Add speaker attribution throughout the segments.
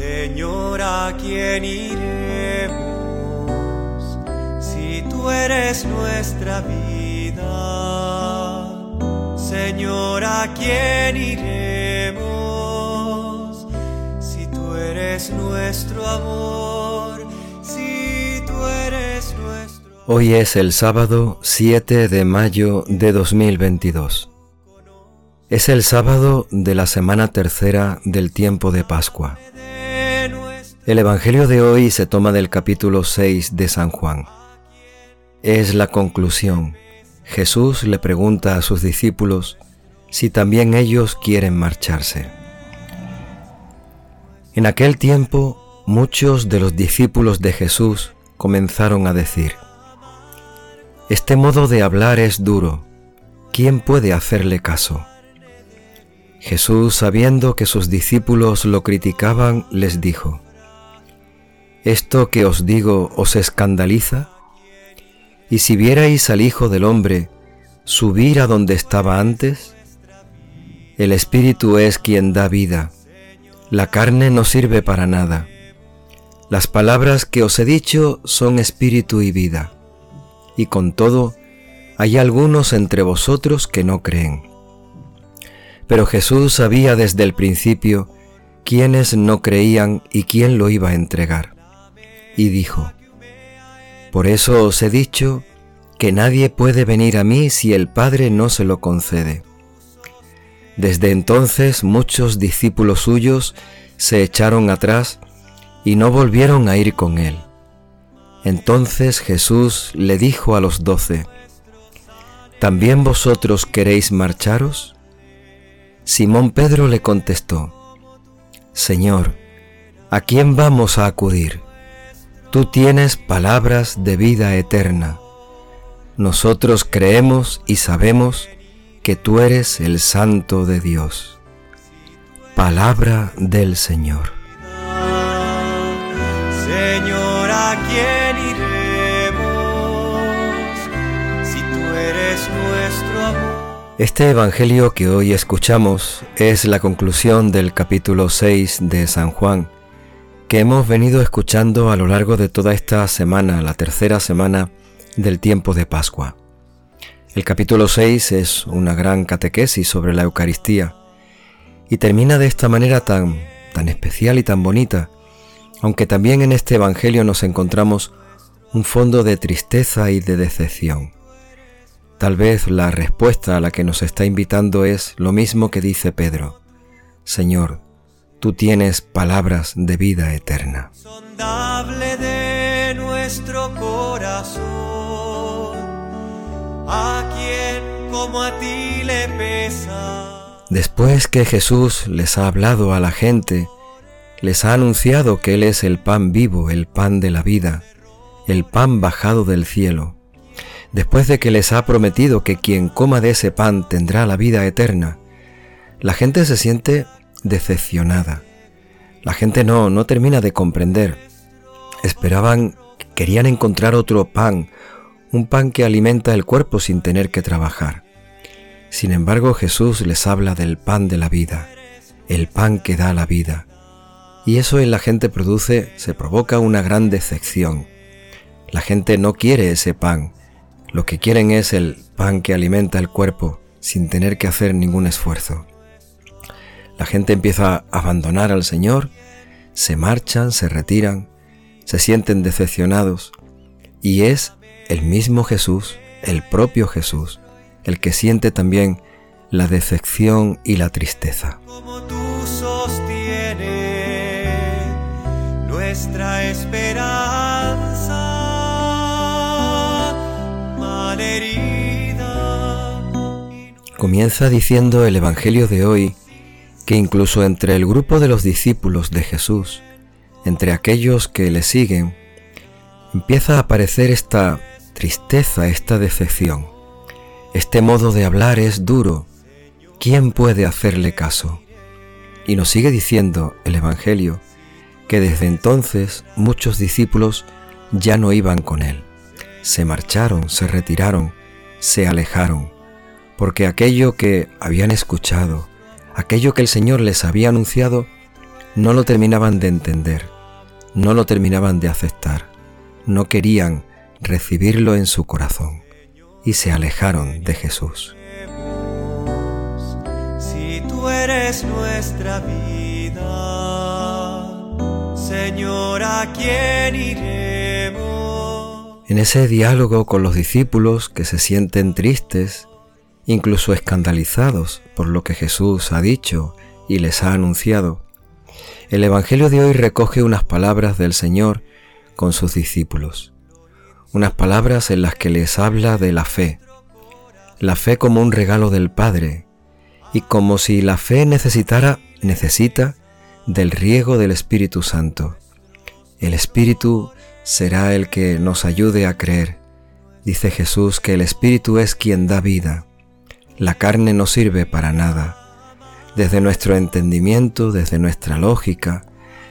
Speaker 1: Señor, ¿a quién iremos si tú eres nuestra vida? Señor, ¿a quién iremos si tú eres nuestro amor? Si tú eres nuestro
Speaker 2: Hoy es el sábado 7 de mayo de 2022. Es el sábado de la semana tercera del tiempo de Pascua. El Evangelio de hoy se toma del capítulo 6 de San Juan. Es la conclusión. Jesús le pregunta a sus discípulos si también ellos quieren marcharse. En aquel tiempo muchos de los discípulos de Jesús comenzaron a decir, Este modo de hablar es duro, ¿quién puede hacerle caso? Jesús, sabiendo que sus discípulos lo criticaban, les dijo, ¿Esto que os digo os escandaliza? ¿Y si vierais al Hijo del Hombre subir a donde estaba antes? El Espíritu es quien da vida, la carne no sirve para nada. Las palabras que os he dicho son espíritu y vida, y con todo hay algunos entre vosotros que no creen. Pero Jesús sabía desde el principio quiénes no creían y quién lo iba a entregar y dijo, Por eso os he dicho que nadie puede venir a mí si el Padre no se lo concede. Desde entonces muchos discípulos suyos se echaron atrás y no volvieron a ir con él. Entonces Jesús le dijo a los doce, ¿También vosotros queréis marcharos? Simón Pedro le contestó, Señor, ¿a quién vamos a acudir? Tú tienes palabras de vida eterna. Nosotros creemos y sabemos que tú eres el Santo de Dios. Palabra del Señor.
Speaker 1: Señor, ¿a quién iremos si tú eres nuestro amor?
Speaker 2: Este Evangelio que hoy escuchamos es la conclusión del capítulo 6 de San Juan que hemos venido escuchando a lo largo de toda esta semana, la tercera semana del tiempo de Pascua. El capítulo 6 es una gran catequesis sobre la Eucaristía y termina de esta manera tan, tan especial y tan bonita, aunque también en este Evangelio nos encontramos un fondo de tristeza y de decepción. Tal vez la respuesta a la que nos está invitando es lo mismo que dice Pedro. Señor, tú tienes palabras de vida eterna.
Speaker 1: Sondable de nuestro corazón, a quien como a ti le pesa.
Speaker 2: Después que Jesús les ha hablado a la gente, les ha anunciado que Él es el pan vivo, el pan de la vida, el pan bajado del cielo. Después de que les ha prometido que quien coma de ese pan tendrá la vida eterna, la gente se siente decepcionada. La gente no, no termina de comprender. Esperaban, querían encontrar otro pan, un pan que alimenta el cuerpo sin tener que trabajar. Sin embargo, Jesús les habla del pan de la vida, el pan que da la vida. Y eso en la gente produce, se provoca una gran decepción. La gente no quiere ese pan, lo que quieren es el pan que alimenta el cuerpo sin tener que hacer ningún esfuerzo. La gente empieza a abandonar al Señor, se marchan, se retiran, se sienten decepcionados y es el mismo Jesús, el propio Jesús, el que siente también la decepción y la tristeza.
Speaker 1: Como tú sostienes nuestra esperanza malherida.
Speaker 2: Comienza diciendo el Evangelio de hoy que incluso entre el grupo de los discípulos de Jesús, entre aquellos que le siguen, empieza a aparecer esta tristeza, esta decepción. Este modo de hablar es duro. ¿Quién puede hacerle caso? Y nos sigue diciendo el Evangelio que desde entonces muchos discípulos ya no iban con él. Se marcharon, se retiraron, se alejaron, porque aquello que habían escuchado, aquello que el Señor les había anunciado, no lo terminaban de entender, no lo terminaban de aceptar, no querían recibirlo en su corazón y se alejaron de Jesús.
Speaker 1: Si tú eres nuestra vida, Señor, ¿a quién iremos?
Speaker 2: En ese diálogo con los discípulos que se sienten tristes, incluso escandalizados por lo que Jesús ha dicho y les ha anunciado, el Evangelio de hoy recoge unas palabras del Señor con sus discípulos, unas palabras en las que les habla de la fe, la fe como un regalo del Padre, y como si la fe necesitara, necesita del riego del Espíritu Santo. El Espíritu será el que nos ayude a creer. Dice Jesús que el Espíritu es quien da vida. La carne no sirve para nada desde nuestro entendimiento, desde nuestra lógica,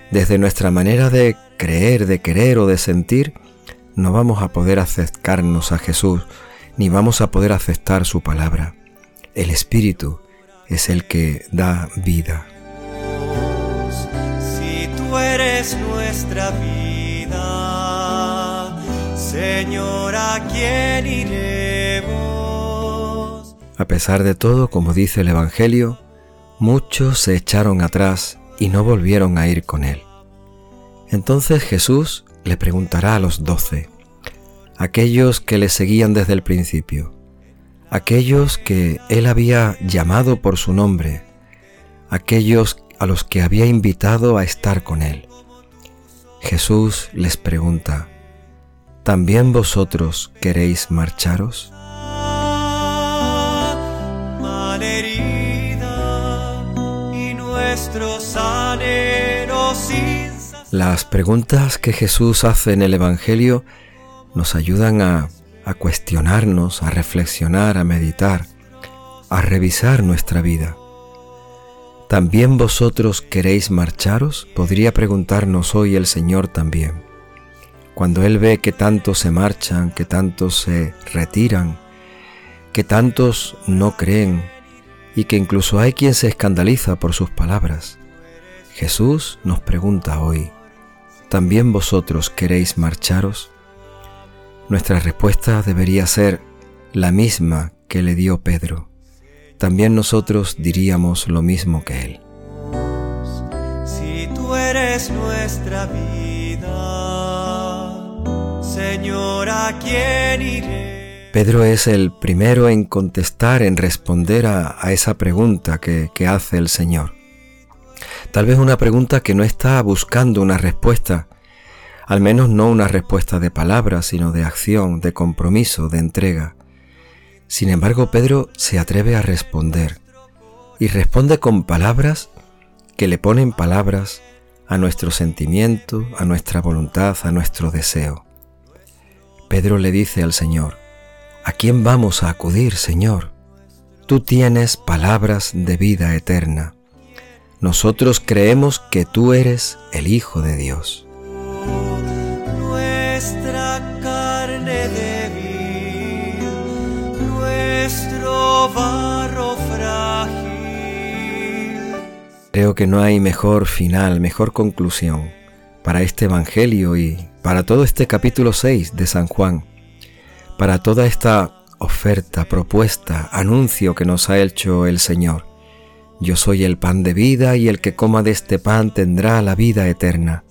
Speaker 2: desde nuestra manera de creer, de querer o de sentir, no vamos a poder acercarnos a Jesús, ni vamos a poder aceptar su palabra. El Espíritu es el que da vida.
Speaker 1: Si tú eres nuestra vida, Señor, ¿a quién iremos?
Speaker 2: A pesar de todo, como dice el Evangelio, Muchos se echaron atrás y no volvieron a ir con él. Entonces Jesús le preguntará a los doce, aquellos que le seguían desde el principio, aquellos que él había llamado por su nombre, aquellos a los que había invitado a estar con él. Jesús les pregunta, ¿también vosotros queréis marcharos? Las preguntas que Jesús hace en el Evangelio nos ayudan a, a cuestionarnos, a reflexionar, a meditar, a revisar nuestra vida. ¿También vosotros queréis marcharos? Podría preguntarnos hoy el Señor también. Cuando Él ve que tantos se marchan, que tantos se retiran, que tantos no creen, y que incluso hay quien se escandaliza por sus palabras. Jesús nos pregunta hoy, ¿también vosotros queréis marcharos? Nuestra respuesta debería ser la misma que le dio Pedro. También nosotros diríamos lo mismo que él.
Speaker 1: Si tú eres nuestra vida, Señor, ¿a quién iré?
Speaker 2: Pedro es el primero en contestar, en responder a, esa pregunta que, que hace el Señor. Tal vez una pregunta que no está buscando una respuesta, al menos no una respuesta de palabras, sino de acción, de compromiso, de entrega. Sin embargo, Pedro se atreve a responder, y responde con palabras que le ponen palabras a nuestro sentimiento, a nuestra voluntad, a nuestro deseo. Pedro le dice al Señor, ¿A quién vamos a acudir, Señor? Tú tienes palabras de vida eterna. Nosotros creemos que tú eres el Hijo de Dios.
Speaker 1: Nuestra carne débil, nuestro barro frágil.
Speaker 2: Creo que no hay mejor final, mejor conclusión para este Evangelio y para todo este capítulo 6 de San Juan para toda esta oferta, propuesta, anuncio que nos ha hecho el Señor. Yo soy el pan de vida y el que coma de este pan tendrá la vida eterna.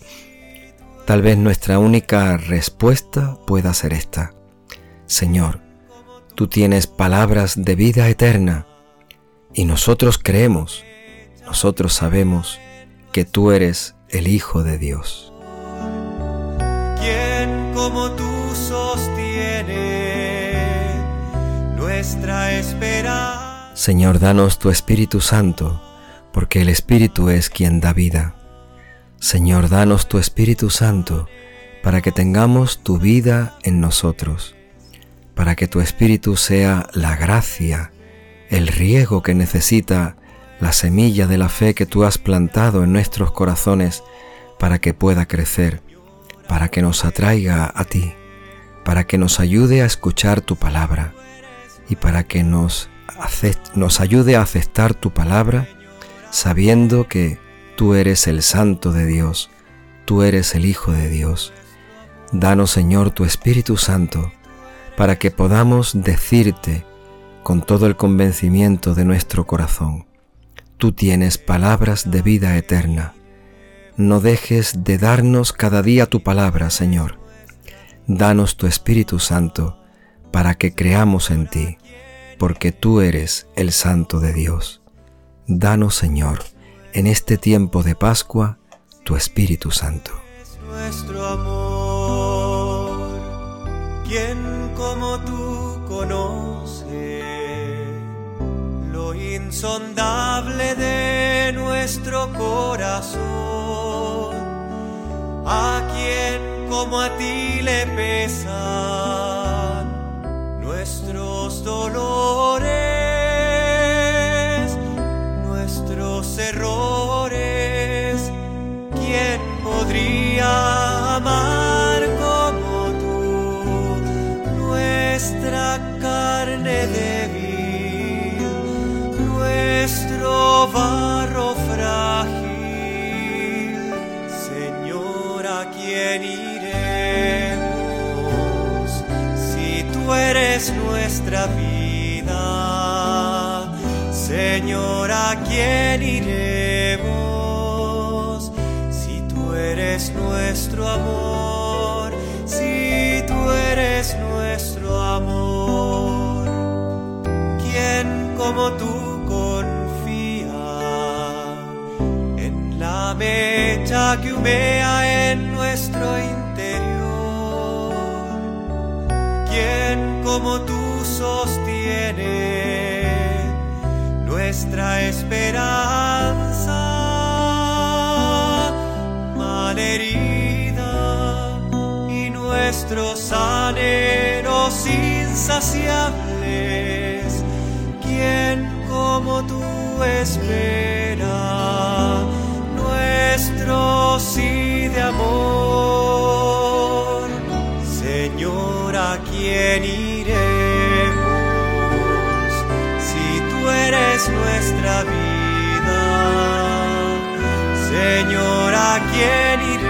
Speaker 2: Tal vez nuestra única respuesta pueda ser esta. Señor, tú tienes palabras de vida eterna y nosotros creemos, nosotros sabemos que tú eres el Hijo de Dios.
Speaker 1: ¿Quién como tú sostiene? nuestra
Speaker 2: Señor, danos tu Espíritu Santo, porque el Espíritu es quien da vida. Señor, danos tu Espíritu Santo, para que tengamos tu vida en nosotros, para que tu Espíritu sea la gracia, el riego que necesita la semilla de la fe que tú has plantado en nuestros corazones para que pueda crecer, para que nos atraiga a ti, para que nos ayude a escuchar tu palabra y para que nos, ayude a aceptar tu palabra, sabiendo que tú eres el Santo de Dios, tú eres el Hijo de Dios. Danos, Señor, tu Espíritu Santo, para que podamos decirte con todo el convencimiento de nuestro corazón, tú tienes palabras de vida eterna. No dejes de darnos cada día tu palabra, Señor. Danos tu Espíritu Santo para que creamos en ti, porque tú eres el Santo de Dios. Danos, Señor, en este tiempo de Pascua, tu Espíritu Santo.
Speaker 1: nuestro amor, ¿quién como tú conoce lo insondable de nuestro corazón? ¿A quién como a ti le pesan nuestros dolores, eres nuestra vida? Señor, ¿a quién iremos si tú eres nuestro amor? Si tú eres nuestro amor, ¿quién como tú confía en la mecha que humea en nuestro interior? ¿Quién como tú sostiene nuestra esperanza malherida y nuestros anhelos insaciables? ¿Quién como tú espera nuestra vida? Señor, ¿a quién iremos